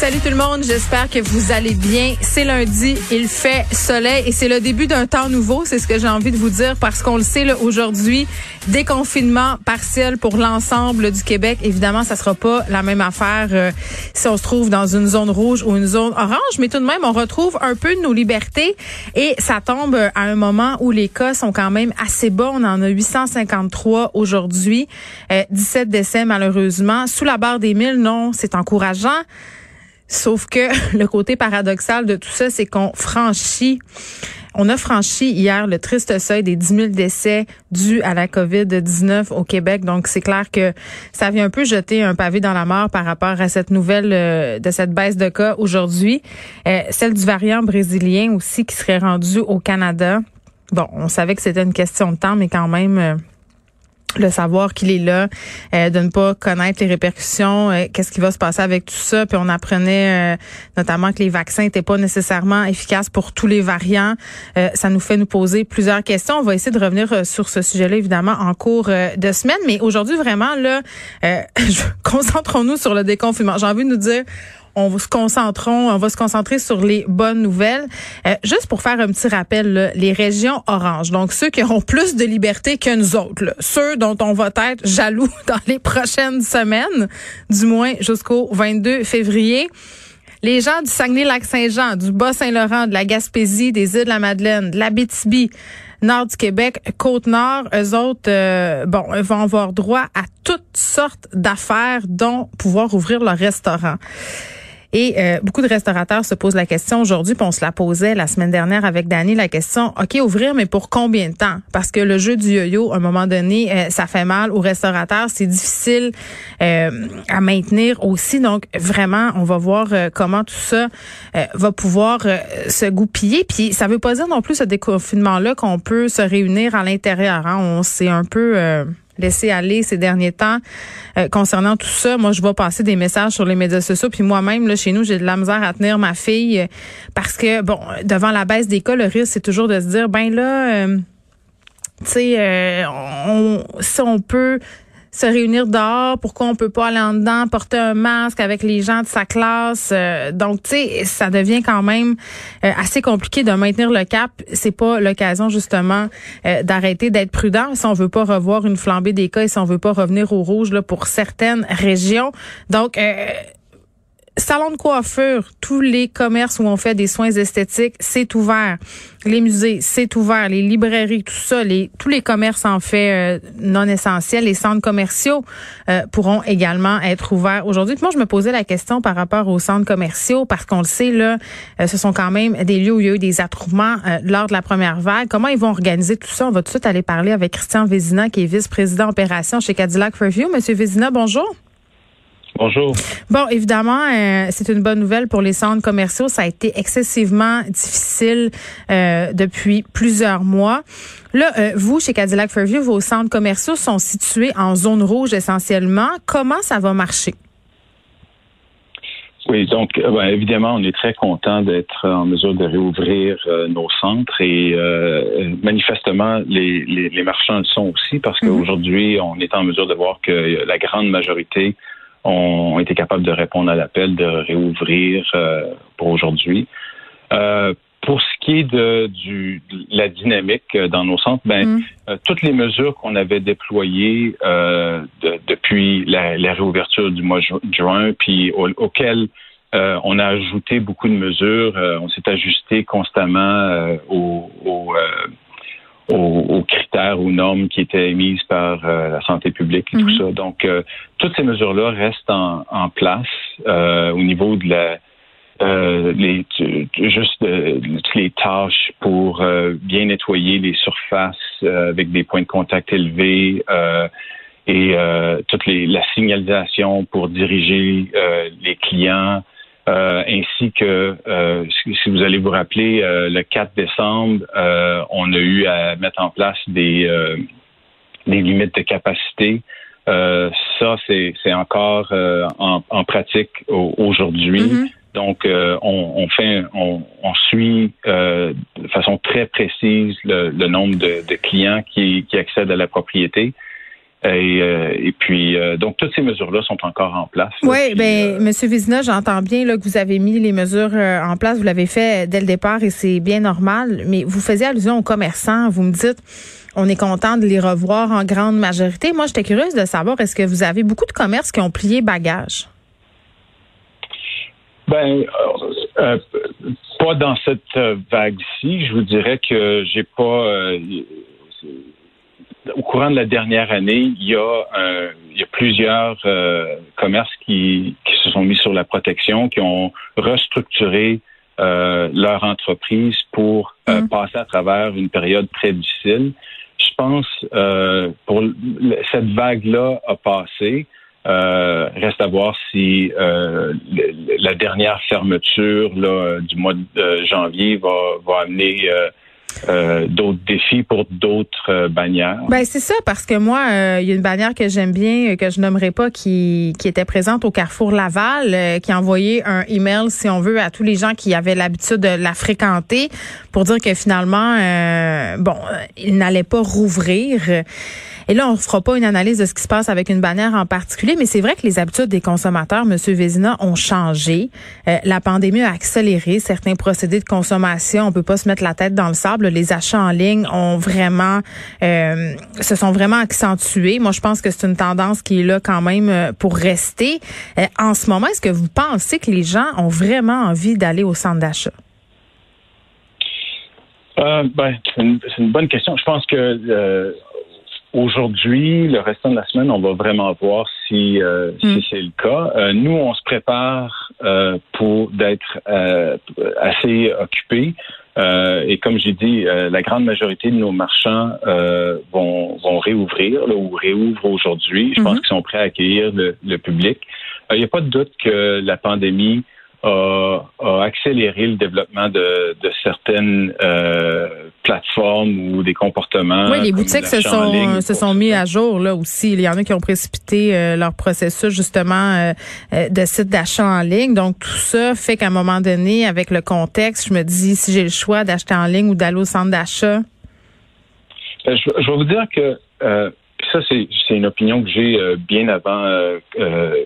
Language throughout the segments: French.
Salut tout le monde, j'espère que vous allez bien. C'est lundi, il fait soleil et c'est le début d'un temps nouveau, c'est ce que j'ai envie de vous dire parce qu'on le sait aujourd'hui, déconfinement partiel pour l'ensemble du Québec. Évidemment, ça sera pas la même affaire euh, si on se trouve dans une zone rouge ou une zone orange, mais tout de même, on retrouve un peu de nos libertés et ça tombe à un moment où les cas sont quand même assez bas. On en a 853 aujourd'hui, 17 euh, décès malheureusement. Sous la barre des 1000, non, c'est encourageant. Sauf que le côté paradoxal de tout ça, c'est qu'on franchit, on a franchi hier le triste seuil des 10 000 décès dus à la COVID-19 au Québec. Donc, c'est clair que ça vient un peu jeter un pavé dans la mort par rapport à cette nouvelle euh, de cette baisse de cas aujourd'hui. Euh, celle du variant brésilien aussi qui serait rendu au Canada. Bon, on savait que c'était une question de temps, mais quand même, euh, le savoir qu'il est là, euh, de ne pas connaître les répercussions, euh, qu'est-ce qui va se passer avec tout ça. Puis on apprenait euh, notamment que les vaccins n'étaient pas nécessairement efficaces pour tous les variants. ça nous fait nous poser plusieurs questions. On va essayer de revenir sur ce sujet-là, évidemment, en cours de semaine. Mais aujourd'hui, vraiment, là, concentrons-nous sur le déconfinement. J'ai envie de nous dire, on va se concentrer sur les bonnes nouvelles. Euh, juste pour faire un petit rappel, les régions oranges, donc ceux qui auront plus de liberté que nous autres, ceux dont on va être jaloux dans les prochaines semaines, du moins jusqu'au 22 février. Les gens du Saguenay-Lac-Saint-Jean, du Bas-Saint-Laurent, de la Gaspésie, des îles de la Madeleine, de l'Abitibi, nord du Québec, Côte-Nord, eux autres, euh, bon, vont avoir droit à toutes sortes d'affaires, dont pouvoir ouvrir leur restaurant. Et euh, beaucoup de restaurateurs se posent la question aujourd'hui, puis on se la posait la semaine dernière avec Dani, la question, OK, ouvrir, mais pour combien de temps? Parce que le jeu du yo-yo, à un moment donné, euh, ça fait mal aux restaurateurs, c'est difficile euh, à maintenir aussi. Donc, vraiment, on va voir comment tout ça va pouvoir se goupiller. Puis, ça veut pas dire non plus ce déconfinement-là qu'on peut se réunir à l'intérieur. Hein? On s'est un peu laisser aller ces derniers temps euh, concernant tout ça. Moi, je vais passer des messages sur les médias sociaux. Puis moi-même, là, chez nous, j'ai de la misère à tenir ma fille euh, parce que, bon, devant la baisse des cas, le risque, c'est toujours de se dire, ben là, euh, tu sais, on, si on peut se réunir dehors, pourquoi on peut pas aller en dedans, porter un masque avec les gens de sa classe. Euh, donc, tu sais, ça devient quand même euh, assez compliqué de maintenir le cap. C'est pas l'occasion justement euh, d'arrêter d'être prudent si on veut pas revoir une flambée des cas et si on veut pas revenir au rouge là, pour certaines régions. Donc, salon de coiffure, tous les commerces où on fait des soins esthétiques, c'est ouvert. Les musées, c'est ouvert. Les librairies, tout ça, les, tous les commerces en fait euh, non essentiels, les centres commerciaux euh, pourront également être ouverts aujourd'hui. Moi, je me posais la question par rapport aux centres commerciaux parce qu'on le sait là, euh, ce sont quand même des lieux où il y a eu des attroupements lors de la première vague. Comment ils vont organiser tout ça? On va tout de suite aller parler avec Christian Vézina, qui est vice-président opération chez Cadillac Review. Monsieur Vézina, bonjour. Bonjour. Bon, évidemment, euh, c'est une bonne nouvelle pour les centres commerciaux. Ça a été excessivement difficile euh, depuis plusieurs mois. Là, euh, vous, chez Cadillac Fairview, vos centres commerciaux sont situés en zone rouge essentiellement. Comment ça va marcher? Oui, donc ben, évidemment, on est très content d'être en mesure de réouvrir nos centres et manifestement, les, les, marchands le sont aussi parce mhm. qu'aujourd'hui, on est en mesure de voir que la grande majorité ont été capables de répondre à l'appel de réouvrir euh, pour aujourd'hui. Euh, pour ce qui est de, du, la dynamique dans nos centres, ben, mm. euh, toutes les mesures qu'on avait déployées depuis la, réouverture du mois de juin, puis auxquelles on a ajouté beaucoup de mesures, on s'est ajusté constamment aux, aux, critères, aux normes qui étaient émises par euh, la santé publique et tout mhm. ça. Donc, euh, toutes ces mesures-là restent en, en place euh, au niveau de la les, juste les tâches pour bien nettoyer les surfaces avec des points de contact élevés et toute les, la signalisation pour diriger les clients euh, ainsi que, euh, si vous allez vous rappeler, euh, le 4 décembre, on a eu à mettre en place des, des limites de capacité. ça, c'est encore en, pratique aujourd'hui. Donc, on, fait, on, suit de façon très précise le, nombre de, clients qui, qui accèdent à la propriété. Et, euh, et puis, euh, donc, toutes ces mesures-là sont encore en place. Oui, ben, euh, Monsieur Vizina, j'entends bien là, que vous avez mis les mesures en place. Vous l'avez fait dès le départ et c'est bien normal. Mais vous faisiez allusion aux commerçants. Vous me dites, on est content de les revoir en grande majorité. Moi, j'étais curieuse de savoir, est-ce que vous avez beaucoup de commerces qui ont plié bagage? Ben, pas dans cette vague-ci. Je vous dirais que j'ai pas au courant de la dernière année, il y a, il y a plusieurs euh, commerces qui, qui, se sont mis sur la protection, qui ont restructuré euh, leur entreprise pour euh, mm. passer à travers une période très difficile. Je pense euh, pour cette vague-là a passé. reste à voir si la dernière fermeture là, du mois de janvier va, va amener euh, d'autres défis pour d'autres euh, bannières. Ben c'est ça parce que moi euh, il y a une bannière que j'aime bien que je nommerai pas qui qui était présente au Carrefour Laval qui a envoyé un email si on veut à tous les gens qui avaient l'habitude de la fréquenter pour dire que finalement bon il n'allait pas rouvrir. Et là, on ne fera pas une analyse de ce qui se passe avec une bannière en particulier, mais c'est vrai que les habitudes des consommateurs, Monsieur Vézina, ont changé. La pandémie a accéléré certains procédés de consommation. On peut pas se mettre la tête dans le sable. Les achats en ligne ont vraiment, euh, se sont vraiment accentués. Moi, je pense que c'est une tendance qui est là quand même euh, pour rester. en ce moment, est-ce que vous pensez que les gens ont vraiment envie d'aller au centre d'achat? ben, c'est une, une, bonne question. Je pense que Aujourd'hui, le restant de la semaine, on va vraiment voir si, euh, si hmm. c'est le cas. Euh, nous, on se prépare euh, pour d'être assez occupés. Et comme j'ai dit, la grande majorité de nos marchands vont, vont réouvrir ou réouvrent aujourd'hui. Je pense hmm. qu'ils sont prêts à accueillir le, le public. Il n'y a pas de doute que la pandémie a, accéléré le développement de, certaines euh, plateformes ou des comportements. Oui, les boutiques se sont se sont mis à jour là aussi. Il y en a qui ont précipité euh, leur processus justement euh, de site d'achat en ligne. Donc tout ça fait qu'à un moment donné, avec le contexte, je me dis si j'ai le choix d'acheter en ligne ou d'aller au centre d'achat. Ben, je, vais vous dire que ça c'est une opinion que j'ai bien avant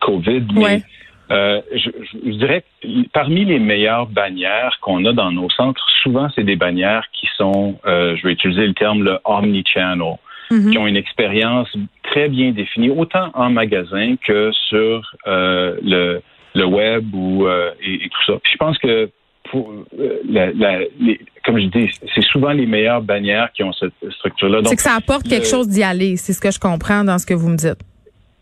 Covid, mais euh, je, je, dirais que parmi les meilleures bannières qu'on a dans nos centres, souvent c'est des bannières qui sont, euh, je vais utiliser le terme le omni-channel, mhm. qui ont une expérience très bien définie, autant en magasin que sur euh, le, le web ou euh, et, tout ça. Puis je pense que pour euh, la, la, les, comme je dis, c'est souvent les meilleures bannières qui ont cette structure-là. C'est que ça apporte quelque chose d'y aller, c'est ce que je comprends dans ce que vous me dites.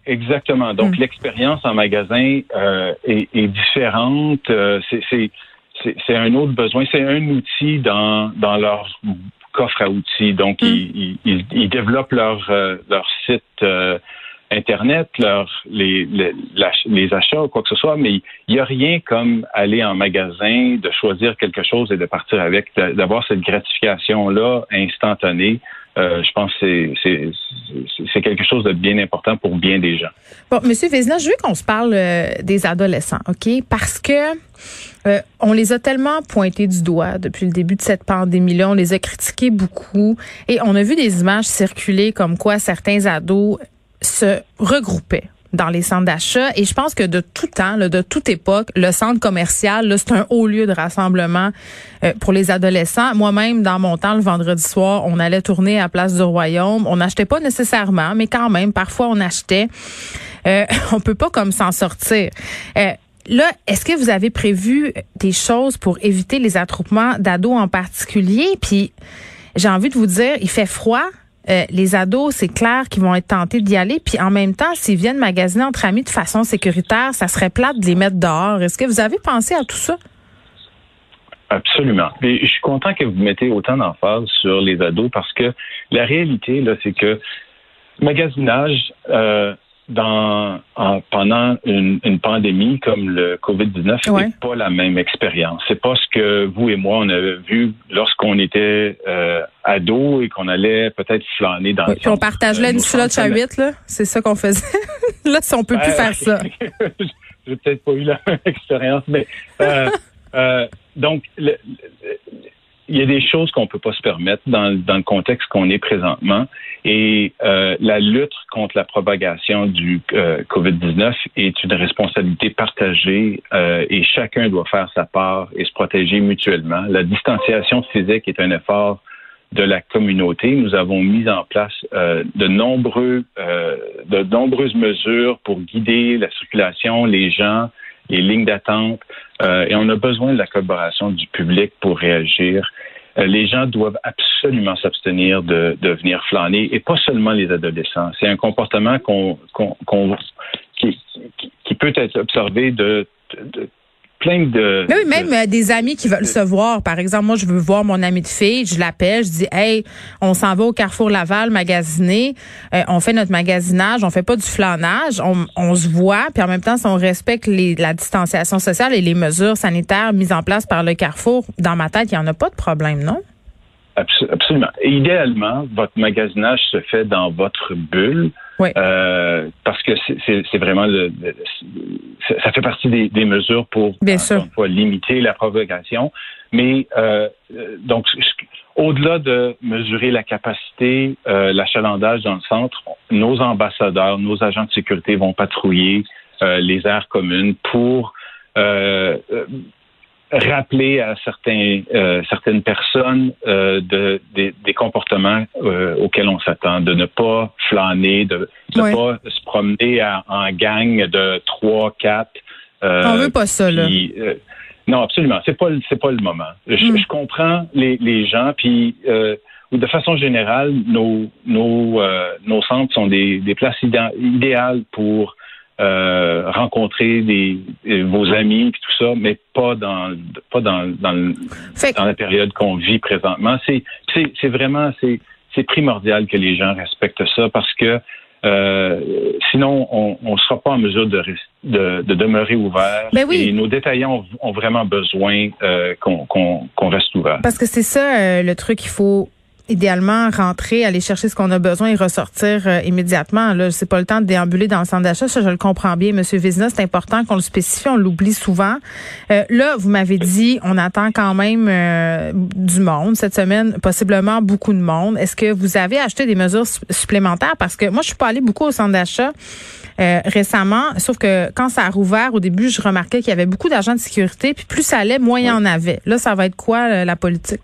Exactement. Donc, hmm. l'expérience en magasin euh, est, est, différente. Euh, c'est un autre besoin. C'est un outil dans, dans leur coffre à outils. Donc, hmm. ils, ils, ils, développent leur, euh, leur site euh, Internet, leur, les, les, les, achats ou quoi que ce soit, mais il n'y a rien comme aller en magasin, de choisir quelque chose et de partir avec, d'avoir cette gratification-là instantanée. Euh, je pense que c'est quelque chose de bien important pour bien des gens. Bon, Monsieur Vézina, je veux qu'on se parle euh, des adolescents, OK? Parce que euh, on les a tellement pointés du doigt depuis le début de cette pandémie-là, on les a critiqués beaucoup et on a vu des images circuler comme quoi certains ados se regroupaient dans les centres d'achat. Et je pense que de tout temps, de toute époque, le centre commercial, c'est un haut lieu de rassemblement euh, pour les adolescents. Moi-même, dans mon temps, le vendredi soir, on allait tourner à Place du Royaume. On n'achetait pas nécessairement, mais quand même, parfois on achetait. Euh, on peut pas comme s'en sortir. Euh, Là, est-ce que vous avez prévu des choses pour éviter les attroupements d'ados en particulier? Puis, j'ai envie de vous dire, il fait froid, euh, les ados, c'est clair qu'ils vont être tentés d'y aller. Puis en même temps, s'ils viennent magasiner entre amis de façon sécuritaire, ça serait plate de les mettre dehors. Est-ce que vous avez pensé à tout ça? Absolument. Je suis content que vous mettez autant d'emphase sur les ados parce que la réalité, là, c'est que magasinage, euh, dans, pendant une, pandémie comme le COVID-19, c'est pas la même expérience. C'est pas ce que vous et moi on avait vu lorsqu'on était euh, ados et qu'on allait peut-être flâner dans. Oui, on partageait une slot à 8 là, c'est ça qu'on faisait. là, si on peut plus faire ça. j'ai peut-être pas eu la même expérience, mais euh, euh, donc le, il y a des choses qu'on peut pas se permettre dans, dans le contexte qu'on est présentement. Et euh, la lutte contre la propagation du euh, COVID-19 est une responsabilité partagée euh, et chacun doit faire sa part et se protéger mutuellement. La distanciation physique est un effort de la communauté. Nous avons mis en place euh, de nombreux, euh, de nombreuses mesures pour guider la circulation, les gens, les lignes d'attente, euh, et on a besoin de la collaboration du public pour réagir. Euh, les gens doivent absolument s'abstenir de, de venir flâner, et pas seulement les adolescents. C'est un comportement qu'on, qu'on, qui, qui, peut être observé de, de plein de. Mais oui, même euh, des amis qui veulent se voir. Par exemple, moi, je veux voir mon ami de fille, je l'appelle, je dis, hey, on s'en va au Carrefour Laval magasiner, euh, on fait notre magasinage, on fait pas du flanage, on, on se voit, puis en même temps, si on respecte les, la distanciation sociale et les mesures sanitaires mises en place par le Carrefour, dans ma tête, il y en a pas de problème, non? Absolument. idéalement, votre magasinage se fait dans votre bulle. Euh, parce que c'est vraiment le, partie des, des mesures pour Bien limiter la propagation. Mais euh, donc au-delà de mesurer la capacité, euh, l'achalandage dans le centre, nos ambassadeurs, nos agents de sécurité vont patrouiller euh, les aires communes pour rappeler à certains, certaines personnes de, des, comportements auxquels on s'attend, de ne pas flâner, de ne pas se promener en gang de trois, quatre. On veut pas ça, là. non, absolument. C'est pas c'est pas le moment. Je, hmm. je comprends les, les gens, puis de façon générale, nos nos nos centres sont des, des places idéales pour euh, rencontrer des, vos amis et tout ça, mais pas dans pas dans dans, dans la période qu'on vit présentement. C'est c'est vraiment c'est c'est primordial que les gens respectent ça parce que euh, sinon, on ne sera pas en mesure de, de, de demeurer ouvert. Ben oui. Et nos détaillants ont, vraiment besoin euh, qu'on reste ouvert. Parce que c'est ça euh, le truc qu'il faut idéalement rentrer, aller chercher ce qu'on a besoin et ressortir euh, immédiatement. Là, c'est pas le temps de déambuler dans le centre d'achat. Ça, je le comprends bien, Monsieur Vézina. C'est important qu'on le spécifie. On l'oublie souvent. Euh, là, vous m'avez dit, on attend quand même euh, du monde cette semaine, possiblement beaucoup de monde. Est-ce que vous avez acheté des mesures supplémentaires? Parce que moi, je suis pas allée beaucoup au centre d'achat. récemment, sauf que quand ça a rouvert, au début, je remarquais qu'il y avait beaucoup d'agents de sécurité, puis plus ça allait, moins il y en avait. Là, ça va être quoi la politique?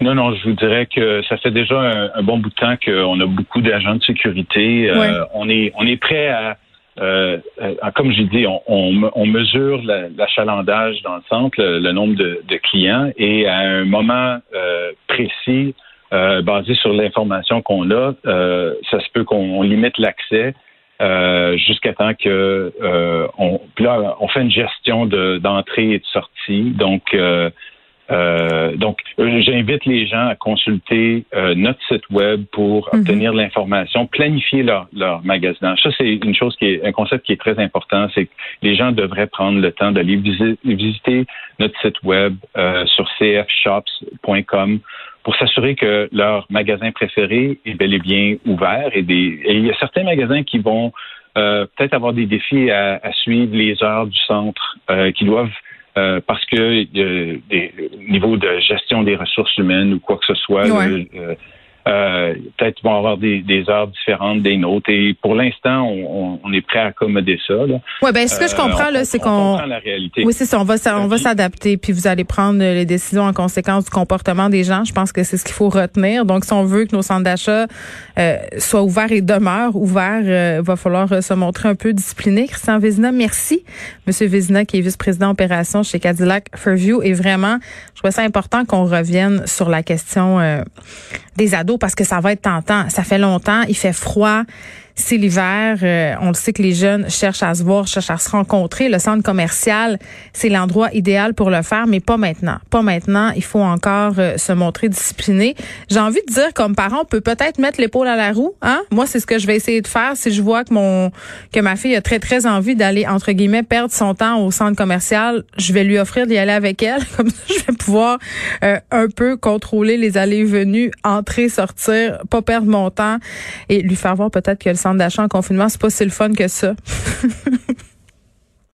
Non, non, je vous dirais que ça fait déjà un, bon bout de temps qu'on a beaucoup d'agents de sécurité. Euh, on est on est prêt à, euh, comme j'ai dit, on, on, mesure l'achalandage dans le centre, le, nombre de, clients, et à un moment euh, précis, basé sur l'information qu'on a, ça se peut qu'on limite l'accès. jusqu'à temps que on, là, on fait une gestion d'entrée et de sortie. Donc, euh, donc, euh, j'invite les gens à consulter euh, notre site web pour mhm. obtenir de l'information, planifier leur, leur magasinage. Ça, c'est une chose qui est un concept qui est très important, c'est que les gens devraient prendre le temps d'aller visiter notre site web sur cfshops.com pour s'assurer que leur magasin préféré est bel et bien ouvert. Et, des, et il y a certains magasins qui vont peut-être avoir des défis à, à, suivre les heures du centre, qui doivent euh, parce que euh, des niveaux de gestion des ressources humaines ou quoi que ce soit, euh, euh, peut-être vont avoir des, des, heures différentes des nôtres. Et pour l'instant, on, on, est prêt à accommoder ça. Ouais, ben ce que je comprends là, c'est qu'on. Oui, c'est ça. On va, on va s'adapter, puis vous allez prendre les décisions en conséquence du comportement des gens. Je pense que c'est ce qu'il faut retenir. Donc, si on veut que nos centres d'achat euh, soient ouverts et demeurent ouverts, il va falloir se montrer un peu discipliné. Christian Vézina, merci. Monsieur Vézina, qui est vice-président opération chez Cadillac Fairview, et vraiment, je trouve ça important qu'on revienne sur la question des ados parce que ça va être tentant. Ça fait longtemps, il fait froid c'est l'hiver. Euh, on le sait que les jeunes cherchent à se voir, cherchent à se rencontrer. Le centre commercial, c'est l'endroit idéal pour le faire, mais pas maintenant. Pas maintenant. Il faut encore euh, se montrer discipliné. J'ai envie de dire, comme parent, on peut peut-être mettre l'épaule à la roue. Hein? Moi, c'est ce que je vais essayer de faire si je vois que mon que ma fille a très très envie d'aller entre guillemets perdre son temps au centre commercial. Je vais lui offrir d'y aller avec elle. Comme ça, je vais pouvoir euh, un peu contrôler les allées venues, entrer, sortir, pas perdre mon temps et lui faire voir peut-être que le d'achat en confinement, c'est pas si le fun que ça.